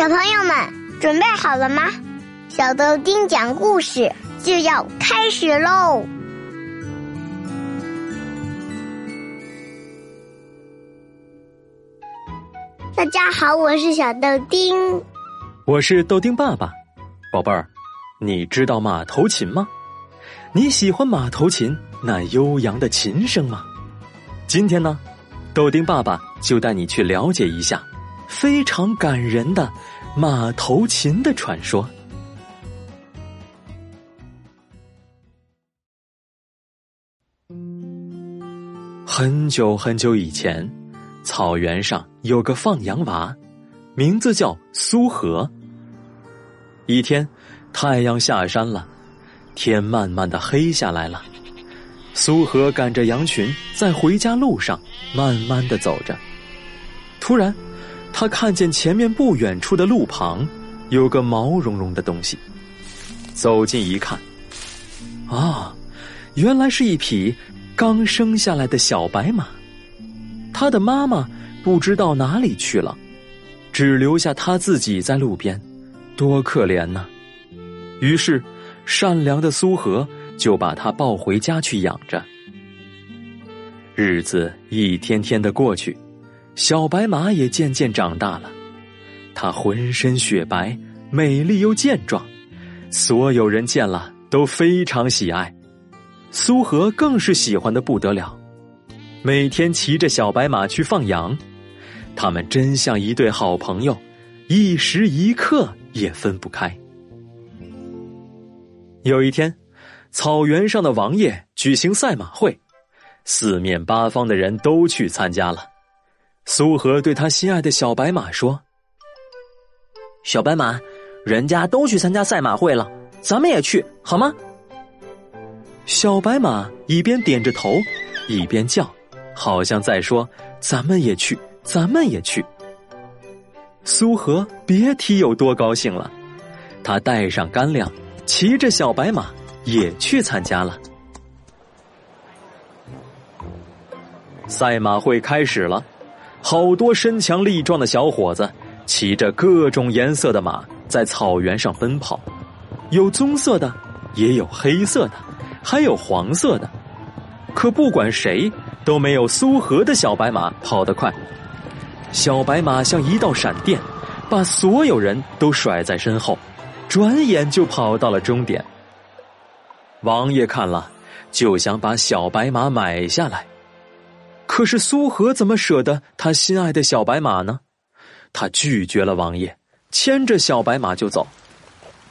小朋友们准备好了吗？小豆丁讲故事就要开始喽！大家好，我是小豆丁，我是豆丁爸爸。宝贝儿，你知道马头琴吗？你喜欢马头琴那悠扬的琴声吗？今天呢，豆丁爸爸就带你去了解一下非常感人的马头琴的传说。很久很久以前，草原上有个放羊娃，名字叫苏和。一天，太阳下山了，天慢慢的黑下来了。苏和赶着羊群在回家路上慢慢的走着。突然，他看见前面不远处的路旁有个毛茸茸的东西。走近一看，啊，原来是一匹刚生下来的小白马。他的妈妈不知道哪里去了，只留下他自己在路边，多可怜呐！于是，善良的苏和。就把它抱回家去养着。日子一天天的过去，小白马也渐渐长大了。它浑身雪白，美丽又健壮，所有人见了都非常喜爱。苏和更是喜欢的不得了，每天骑着小白马去放羊，他们真像一对好朋友，一时一刻也分不开。有一天。草原上的王爷举行赛马会，四面八方的人都去参加了。苏荷对他心爱的小白马说：“小白马，人家都去参加赛马会了，咱们也去好吗？”小白马一边点着头，一边叫，好像在说：“咱们也去，咱们也去。”苏荷别提有多高兴了，他带上干粮，骑着小白马。也去参加了。赛马会开始了，好多身强力壮的小伙子骑着各种颜色的马在草原上奔跑，有棕色的，也有黑色的，还有黄色的。可不管谁都没有苏和的小白马跑得快。小白马像一道闪电，把所有人都甩在身后，转眼就跑到了终点。王爷看了，就想把小白马买下来。可是苏和怎么舍得他心爱的小白马呢？他拒绝了王爷，牵着小白马就走。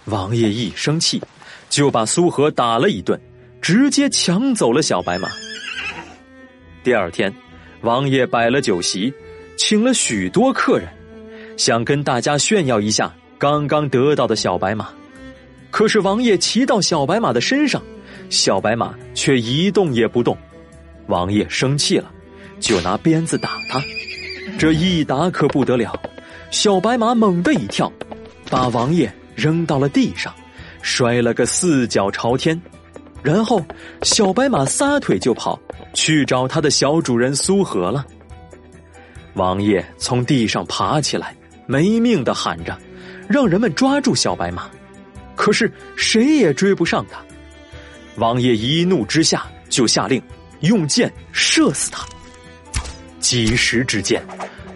王爷一生气，就把苏和打了一顿，直接抢走了小白马。第二天，王爷摆了酒席，请了许多客人，想跟大家炫耀一下刚刚得到的小白马。可是王爷骑到小白马的身上，小白马却一动也不动。王爷生气了，就拿鞭子打他。这一打可不得了，小白马猛地一跳，把王爷扔到了地上，摔了个四脚朝天。然后小白马撒腿就跑，去找他的小主人苏和了。王爷从地上爬起来，没命的喊着，让人们抓住小白马。可是谁也追不上他，王爷一怒之下就下令用箭射死他。几时之间，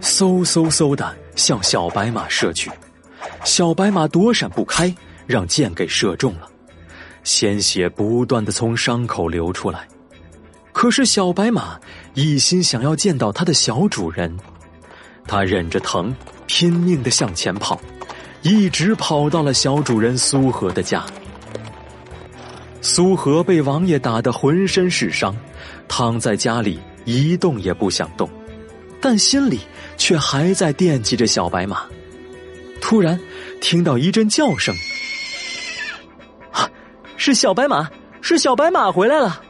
嗖嗖嗖的向小白马射去，小白马躲闪不开，让箭给射中了，鲜血不断的从伤口流出来。可是小白马一心想要见到他的小主人，他忍着疼，拼命的向前跑。一直跑到了小主人苏和的家。苏和被王爷打得浑身是伤，躺在家里一动也不想动，但心里却还在惦记着小白马。突然听到一阵叫声，啊，是小白马，是小白马回来了。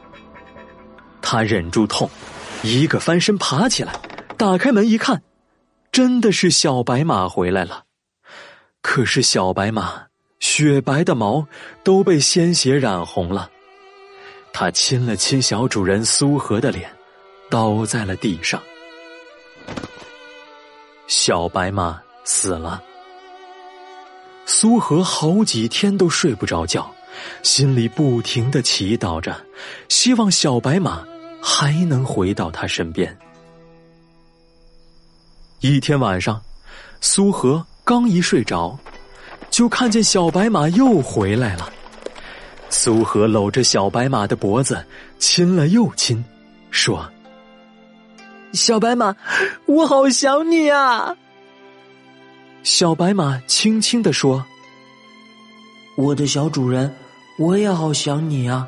他忍住痛，一个翻身爬起来，打开门一看，真的是小白马回来了。可是小白马雪白的毛都被鲜血染红了，他亲了亲小主人苏和的脸，倒在了地上。小白马死了，苏和好几天都睡不着觉，心里不停的祈祷着，希望小白马还能回到他身边。一天晚上，苏和刚一睡着，就看见小白马又回来了。苏和搂着小白马的脖子，亲了又亲，说：“小白马，我好想你啊。”小白马轻轻的说：“我的小主人，我也好想你啊。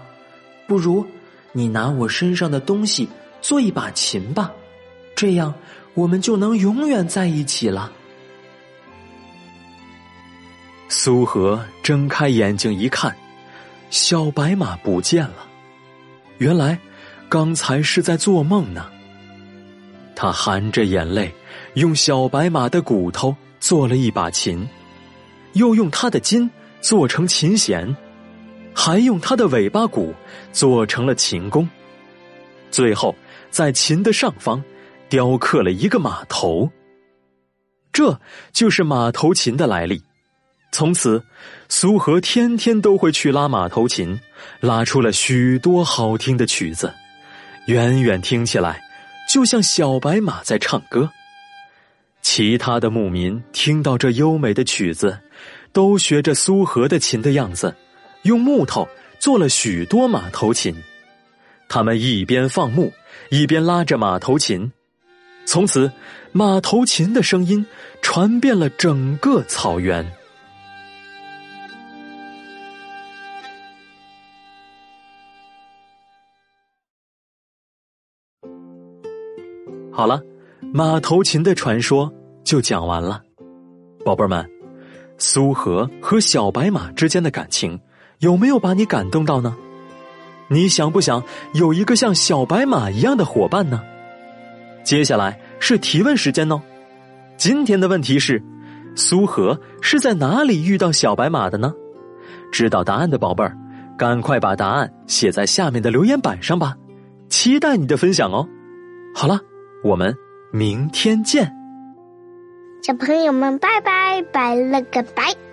不如你拿我身上的东西做一把琴吧，这样。”我们就能永远在一起了。苏和睁开眼睛一看，小白马不见了。原来刚才是在做梦呢。他含着眼泪，用小白马的骨头做了一把琴，又用它的筋做成琴弦，还用它的尾巴骨做成了琴弓。最后，在琴的上方。雕刻了一个马头，这就是马头琴的来历。从此，苏和天天都会去拉马头琴，拉出了许多好听的曲子，远远听起来就像小白马在唱歌。其他的牧民听到这优美的曲子，都学着苏和的琴的样子，用木头做了许多马头琴。他们一边放牧，一边拉着马头琴。从此，马头琴的声音传遍了整个草原。好了，马头琴的传说就讲完了。宝贝儿们，苏和和小白马之间的感情有没有把你感动到呢？你想不想有一个像小白马一样的伙伴呢？接下来是提问时间哦，今天的问题是：苏和是在哪里遇到小白马的呢？知道答案的宝贝儿，赶快把答案写在下面的留言板上吧，期待你的分享哦。好了，我们明天见，小朋友们，拜拜，拜了个拜。